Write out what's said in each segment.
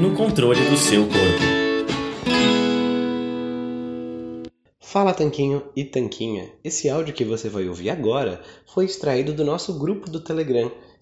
no controle do seu corpo. Fala Tanquinho e Tanquinha. Esse áudio que você vai ouvir agora foi extraído do nosso grupo do Telegram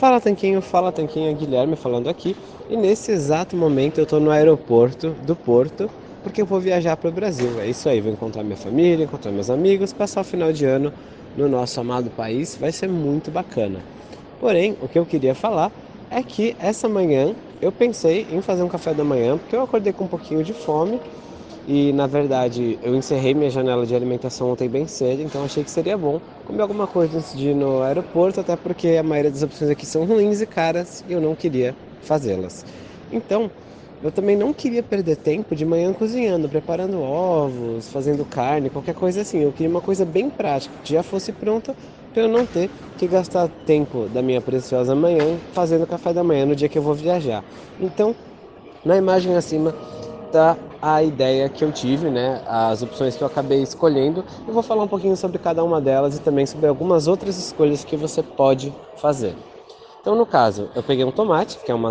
Fala Tanquinho, fala Tanquinho, Guilherme falando aqui. E nesse exato momento eu estou no aeroporto do Porto, porque eu vou viajar para o Brasil. É isso aí, vou encontrar minha família, encontrar meus amigos, passar o final de ano no nosso amado país, vai ser muito bacana. Porém, o que eu queria falar é que essa manhã eu pensei em fazer um café da manhã, porque eu acordei com um pouquinho de fome e na verdade eu encerrei minha janela de alimentação ontem bem cedo, então achei que seria bom comer alguma coisa antes de ir no aeroporto, até porque a maioria das opções aqui são ruins e caras e eu não queria fazê-las. Então, eu também não queria perder tempo de manhã cozinhando, preparando ovos, fazendo carne, qualquer coisa assim. Eu queria uma coisa bem prática, que já fosse pronta para eu não ter que gastar tempo da minha preciosa manhã fazendo café da manhã no dia que eu vou viajar. Então, na imagem acima tá a ideia que eu tive, né, as opções que eu acabei escolhendo. Eu vou falar um pouquinho sobre cada uma delas e também sobre algumas outras escolhas que você pode fazer. Então, no caso, eu peguei um tomate, que é um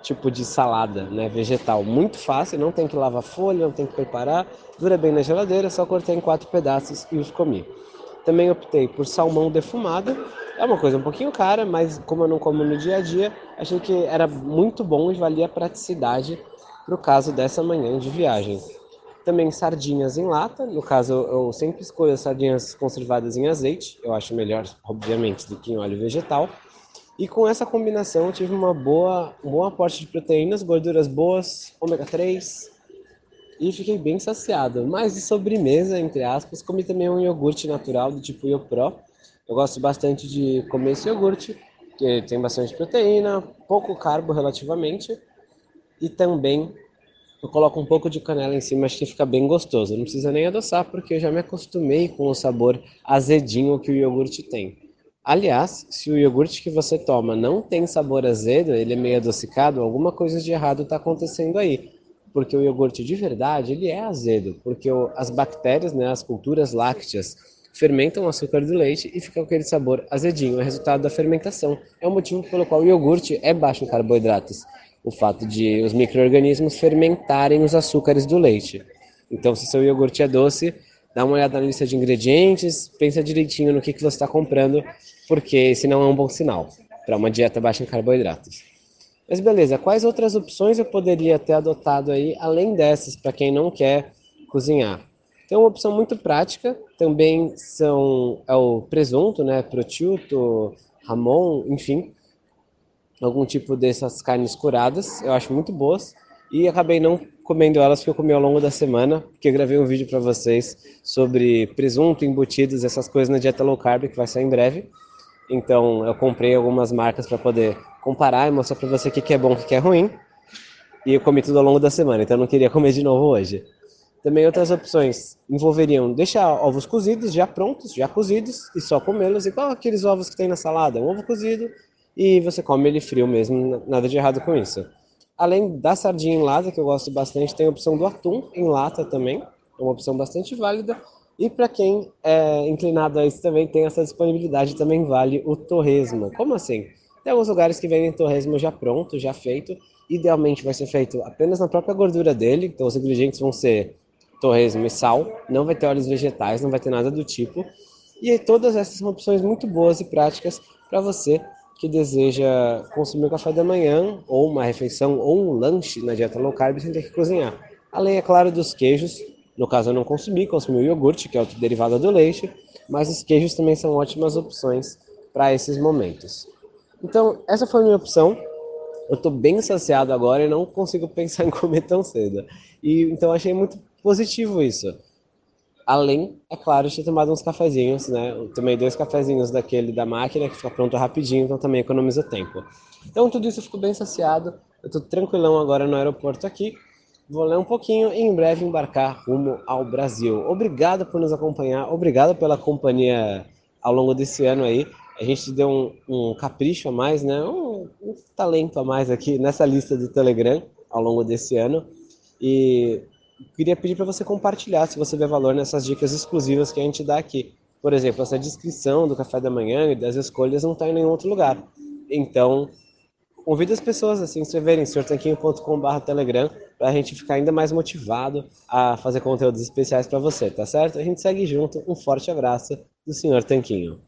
tipo de salada né, vegetal muito fácil, não tem que lavar folha, não tem que preparar, dura bem na geladeira, só cortei em quatro pedaços e os comi. Também optei por salmão defumado, é uma coisa um pouquinho cara, mas como eu não como no dia a dia, achei que era muito bom e valia a praticidade para o caso dessa manhã de viagem. Também sardinhas em lata, no caso eu sempre escolho as sardinhas conservadas em azeite, eu acho melhor, obviamente, do que em óleo vegetal. E com essa combinação eu tive uma boa, um bom aporte de proteínas, gorduras boas, ômega 3 e fiquei bem saciado. Mas de sobremesa, entre aspas, comi também um iogurte natural do tipo Iopro. Eu gosto bastante de comer esse iogurte, que tem bastante proteína, pouco carbo relativamente e também eu coloco um pouco de canela em cima, acho que fica bem gostoso. Não precisa nem adoçar, porque eu já me acostumei com o sabor azedinho que o iogurte tem. Aliás, se o iogurte que você toma não tem sabor azedo, ele é meio adocicado, alguma coisa de errado está acontecendo aí. Porque o iogurte de verdade, ele é azedo, porque as bactérias, né, as culturas lácteas, fermentam o açúcar do leite e fica aquele sabor azedinho, é resultado da fermentação. É o motivo pelo qual o iogurte é baixo em carboidratos o fato de os micro-organismos fermentarem os açúcares do leite. Então, se seu iogurte é doce, dá uma olhada na lista de ingredientes, pensa direitinho no que, que você está comprando, porque esse não é um bom sinal para uma dieta baixa em carboidratos. Mas beleza, quais outras opções eu poderia ter adotado aí, além dessas, para quem não quer cozinhar? Tem uma opção muito prática, também são é o presunto, né, prosciutto, ramon, enfim, algum tipo dessas carnes curadas, eu acho muito boas. E acabei não comendo elas que eu comi ao longo da semana, porque eu gravei um vídeo para vocês sobre presunto, embutidos, essas coisas na dieta low carb que vai sair em breve. Então eu comprei algumas marcas para poder comparar e mostrar para você o que, que é bom o que, que é ruim. E eu comi tudo ao longo da semana, então eu não queria comer de novo hoje. Também outras opções envolveriam deixar ovos cozidos já prontos, já cozidos, e só comê-los, igual aqueles ovos que tem na salada, um ovo cozido, e você come ele frio mesmo, nada de errado com isso. Além da sardinha em lata, que eu gosto bastante, tem a opção do atum em lata também, é uma opção bastante válida. E para quem é inclinado a isso também tem essa disponibilidade, também vale o torresmo. Como assim? Tem alguns lugares que vendem torresmo já pronto, já feito. Idealmente vai ser feito apenas na própria gordura dele, então os ingredientes vão ser torresmo e sal, não vai ter óleos vegetais, não vai ter nada do tipo. E todas essas são opções muito boas e práticas para você que deseja consumir o café da manhã, ou uma refeição, ou um lanche na dieta low carb sem ter que cozinhar. Além, é claro, dos queijos. No caso, eu não consumi, consumi o iogurte, que é outro derivado do leite, mas os queijos também são ótimas opções para esses momentos. Então, essa foi a minha opção. Eu estou bem saciado agora e não consigo pensar em comer tão cedo. E então achei muito positivo isso. Além, é claro, de ter tomado uns cafezinhos, né? Eu tomei dois cafezinhos daquele da máquina que fica pronto rapidinho, então também economiza tempo. Então tudo isso eu fico bem saciado. Eu tô tranquilão agora no aeroporto aqui. Vou ler um pouquinho e em breve embarcar rumo ao Brasil. Obrigado por nos acompanhar, obrigado pela companhia ao longo desse ano aí. A gente deu um, um capricho a mais, né? Um, um talento a mais aqui nessa lista do Telegram ao longo desse ano. E queria pedir para você compartilhar, se você vê valor nessas dicas exclusivas que a gente dá aqui. Por exemplo, essa descrição do café da manhã e das escolhas não está em nenhum outro lugar. Então, convido as pessoas a se inscreverem em senhortanquinho.com.br Telegram para a gente ficar ainda mais motivado a fazer conteúdos especiais para você, tá certo? A gente segue junto. Um forte abraço do Senhor Tanquinho.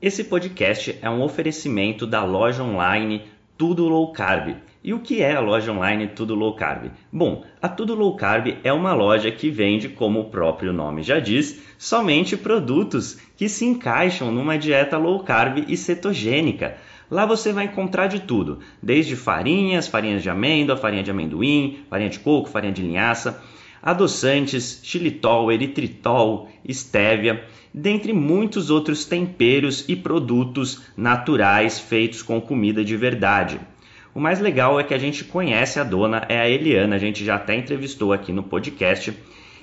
Esse podcast é um oferecimento da loja online Tudo Low Carb e o que é a loja online Tudo Low Carb? Bom, a Tudo Low Carb é uma loja que vende, como o próprio nome já diz, somente produtos que se encaixam numa dieta low carb e cetogênica. Lá você vai encontrar de tudo, desde farinhas, farinhas de amêndoa, farinha de amendoim, farinha de coco, farinha de linhaça, adoçantes, xilitol, eritritol, estévia, dentre muitos outros temperos e produtos naturais feitos com comida de verdade. O mais legal é que a gente conhece a dona, é a Eliana, a gente já até entrevistou aqui no podcast.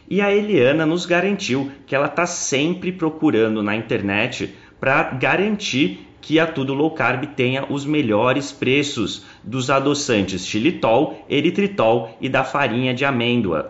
E a Eliana nos garantiu que ela está sempre procurando na internet para garantir que a Tudo Low Carb tenha os melhores preços dos adoçantes xilitol, eritritol e da farinha de amêndoa,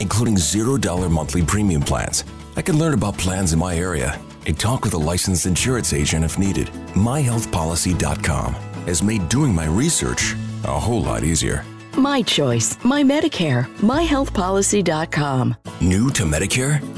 including $0 monthly premium plans. I can learn about plans in my area and talk with a licensed insurance agent if needed. MyHealthPolicy.com has made doing my research a whole lot easier. My choice, my Medicare, myhealthpolicy.com. New to Medicare?